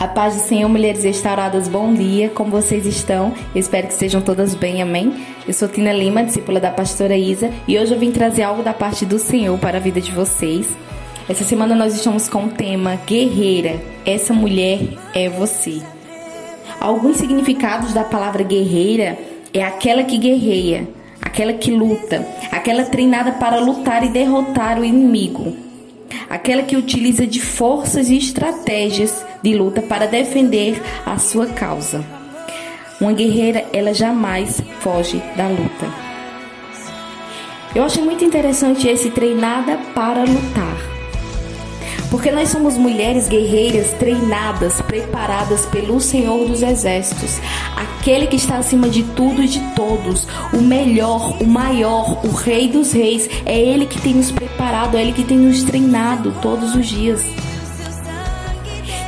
A paz do Senhor, mulheres restauradas, bom dia, como vocês estão? Espero que estejam todas bem, amém? Eu sou Tina Lima, discípula da pastora Isa, e hoje eu vim trazer algo da parte do Senhor para a vida de vocês. Essa semana nós estamos com o tema Guerreira, essa mulher é você. Alguns significados da palavra guerreira é aquela que guerreia, aquela que luta, aquela treinada para lutar e derrotar o inimigo aquela que utiliza de forças e estratégias de luta para defender a sua causa. Uma guerreira, ela jamais foge da luta. Eu acho muito interessante esse treinada para lutar. Porque nós somos mulheres guerreiras treinadas, preparadas pelo Senhor dos Exércitos, aquele que está acima de tudo e de todos, o melhor, o maior, o Rei dos Reis. É Ele que tem nos preparado, é Ele que tem nos treinado todos os dias.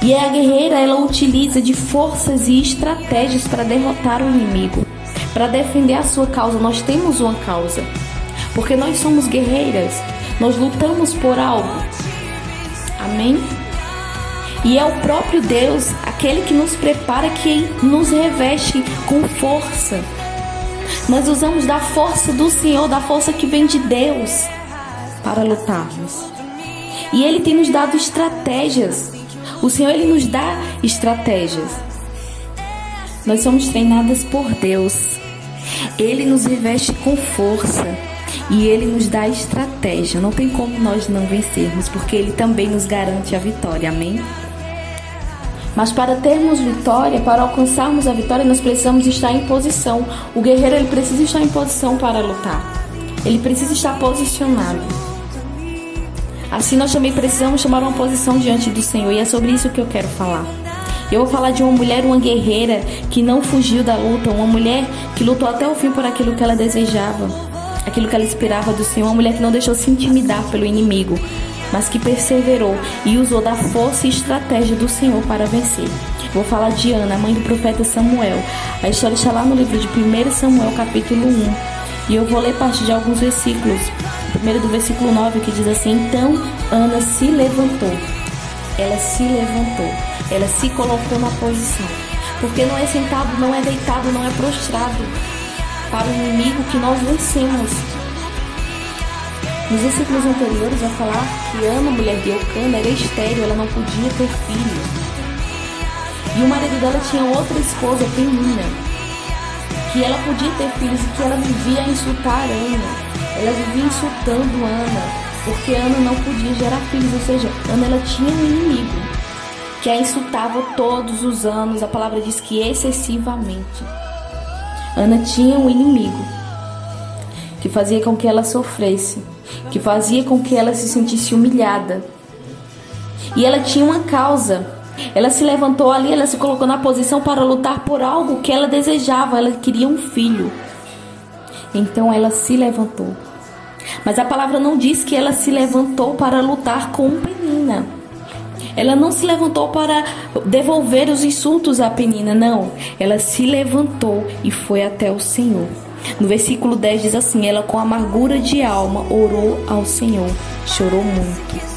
E a guerreira, ela utiliza de forças e estratégias para derrotar o inimigo, para defender a sua causa. Nós temos uma causa, porque nós somos guerreiras, nós lutamos por algo. Amém? E é o próprio Deus, aquele que nos prepara, que nos reveste com força. Nós usamos da força do Senhor, da força que vem de Deus, para lutarmos. E Ele tem nos dado estratégias. O Senhor, Ele nos dá estratégias. Nós somos treinadas por Deus. Ele nos reveste com força e ele nos dá estratégia. Não tem como nós não vencermos, porque ele também nos garante a vitória. Amém? Mas para termos vitória, para alcançarmos a vitória, nós precisamos estar em posição. O guerreiro ele precisa estar em posição para lutar. Ele precisa estar posicionado. Assim nós também precisamos tomar uma posição diante do Senhor, e é sobre isso que eu quero falar. Eu vou falar de uma mulher, uma guerreira que não fugiu da luta, uma mulher que lutou até o fim por aquilo que ela desejava aquilo que ela esperava do Senhor, uma mulher que não deixou se intimidar pelo inimigo, mas que perseverou e usou da força e estratégia do Senhor para vencer. Vou falar de Ana, mãe do profeta Samuel. A história está lá no livro de 1 Samuel, capítulo 1. E eu vou ler parte de alguns versículos. Primeiro do versículo 9, que diz assim: Então Ana se levantou. Ela se levantou. Ela se colocou na posição. Porque não é sentado, não é deitado, não é prostrado para o inimigo que nós vencemos. Nos versículos anteriores vai falar que Ana, mulher de Eucana, era estéril, ela não podia ter filhos. E o marido dela tinha outra esposa, Penina, que ela podia ter filhos e que ela vivia a insultar Ana. Ela vivia insultando Ana, porque Ana não podia gerar filhos, ou seja, Ana ela tinha um inimigo que a insultava todos os anos, a palavra diz que excessivamente. Ana tinha um inimigo que fazia com que ela sofresse, que fazia com que ela se sentisse humilhada. E ela tinha uma causa. Ela se levantou ali, ela se colocou na posição para lutar por algo que ela desejava, ela queria um filho. Então ela se levantou. Mas a palavra não diz que ela se levantou para lutar com Penina. Ela não se levantou para devolver os insultos à Penina, não. Ela se levantou e foi até o Senhor. No versículo 10 diz assim: Ela, com amargura de alma, orou ao Senhor, chorou muito.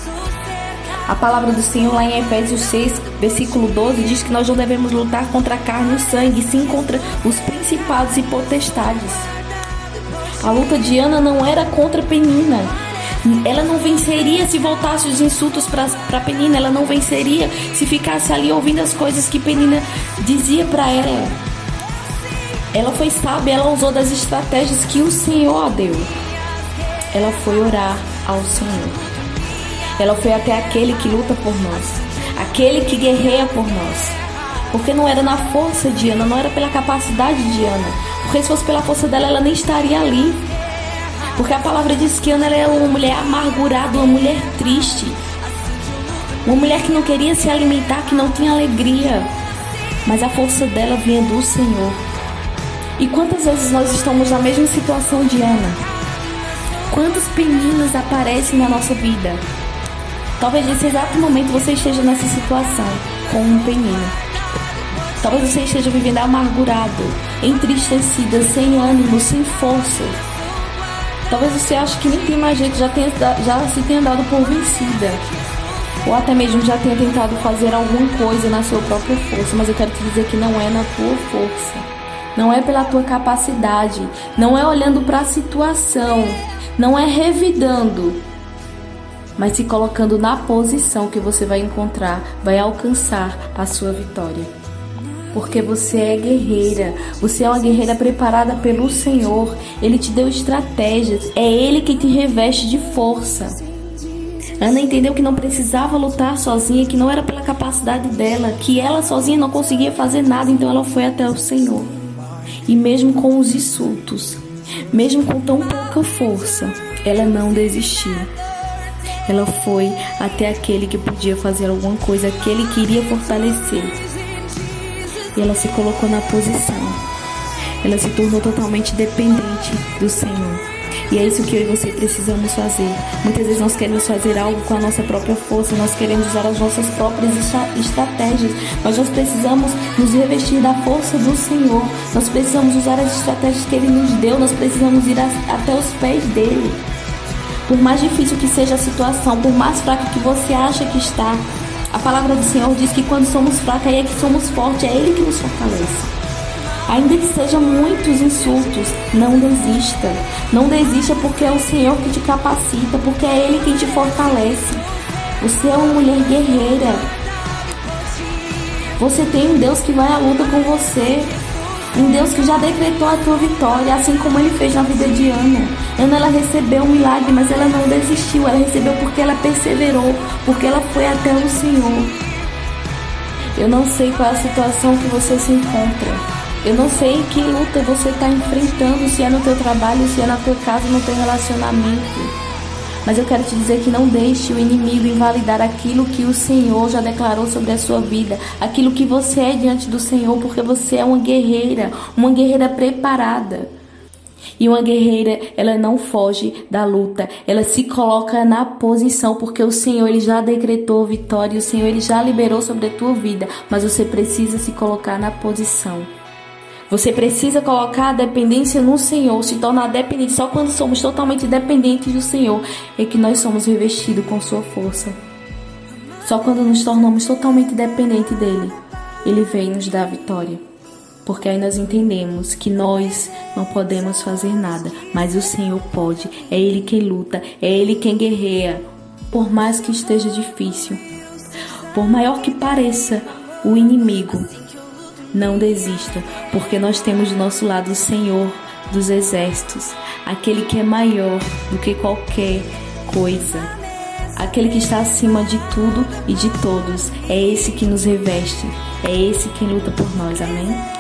A palavra do Senhor, lá em Efésios 6, versículo 12, diz que nós não devemos lutar contra a carne e o sangue, sim contra os principados e potestades. A luta de Ana não era contra Penina, ela não venceria se voltasse os insultos para Penina. Ela não venceria se ficasse ali ouvindo as coisas que Penina dizia para ela. Ela foi sábia, ela usou das estratégias que o Senhor deu. Ela foi orar ao Senhor. Ela foi até aquele que luta por nós, aquele que guerreia por nós. Porque não era na força de Ana, não era pela capacidade de Ana. Porque se fosse pela força dela, ela nem estaria ali. Porque a palavra diz que Ana é uma mulher amargurada, uma mulher triste. Uma mulher que não queria se alimentar, que não tinha alegria. Mas a força dela vinha do Senhor. E quantas vezes nós estamos na mesma situação de Ana? Quantas peninas aparecem na nossa vida? Talvez nesse exato momento você esteja nessa situação com um penino. Talvez você esteja vivendo amargurado, entristecida, sem ânimo, sem força. Talvez você ache que nem tem mais jeito, já, tenha, já se tenha dado por vencida. ou até mesmo já tenha tentado fazer alguma coisa na sua própria força, mas eu quero te dizer que não é na tua força. Não é pela tua capacidade, não é olhando para a situação, não é revidando, mas se colocando na posição que você vai encontrar, vai alcançar a sua vitória. Porque você é guerreira, você é uma guerreira preparada pelo Senhor. Ele te deu estratégias, é Ele que te reveste de força. Ana entendeu que não precisava lutar sozinha, que não era pela capacidade dela, que ela sozinha não conseguia fazer nada, então ela foi até o Senhor. E mesmo com os insultos, mesmo com tão pouca força, ela não desistiu. Ela foi até aquele que podia fazer alguma coisa, aquele que iria fortalecer. E ela se colocou na posição. Ela se tornou totalmente dependente do Senhor. E é isso que eu e você precisamos fazer. Muitas vezes nós queremos fazer algo com a nossa própria força, nós queremos usar as nossas próprias estratégias, mas nós precisamos nos revestir da força do Senhor. Nós precisamos usar as estratégias que Ele nos deu, nós precisamos ir até os pés dele. Por mais difícil que seja a situação, por mais fraca que você acha que está, a palavra do Senhor diz que quando somos fracos, é que somos fortes, é Ele que nos fortalece. Ainda que sejam muitos insultos, não desista. Não desista porque é o Senhor que te capacita, porque é Ele quem te fortalece. Você é uma mulher guerreira. Você tem um Deus que vai à luta com você. Um Deus que já decretou a tua vitória, assim como ele fez na vida de Ana. Ana ela recebeu um milagre, mas ela não desistiu. Ela recebeu porque ela perseverou, porque ela foi até o Senhor. Eu não sei qual é a situação que você se encontra. Eu não sei que luta você está enfrentando, se é no teu trabalho, se é na tua casa, no teu relacionamento. Mas eu quero te dizer que não deixe o inimigo invalidar aquilo que o Senhor já declarou sobre a sua vida, aquilo que você é diante do Senhor, porque você é uma guerreira, uma guerreira preparada. E uma guerreira, ela não foge da luta, ela se coloca na posição, porque o Senhor ele já decretou vitória, o Senhor ele já liberou sobre a tua vida, mas você precisa se colocar na posição. Você precisa colocar a dependência no Senhor, se tornar dependente. Só quando somos totalmente dependentes do Senhor é que nós somos revestidos com Sua força. Só quando nos tornamos totalmente dependentes dele, ele vem nos dar a vitória. Porque aí nós entendemos que nós não podemos fazer nada, mas o Senhor pode. É Ele quem luta, é Ele quem guerreia, por mais que esteja difícil. Por maior que pareça o inimigo, não desista, porque nós temos do nosso lado o Senhor dos exércitos, aquele que é maior do que qualquer coisa, aquele que está acima de tudo e de todos. É esse que nos reveste, é esse quem luta por nós. Amém?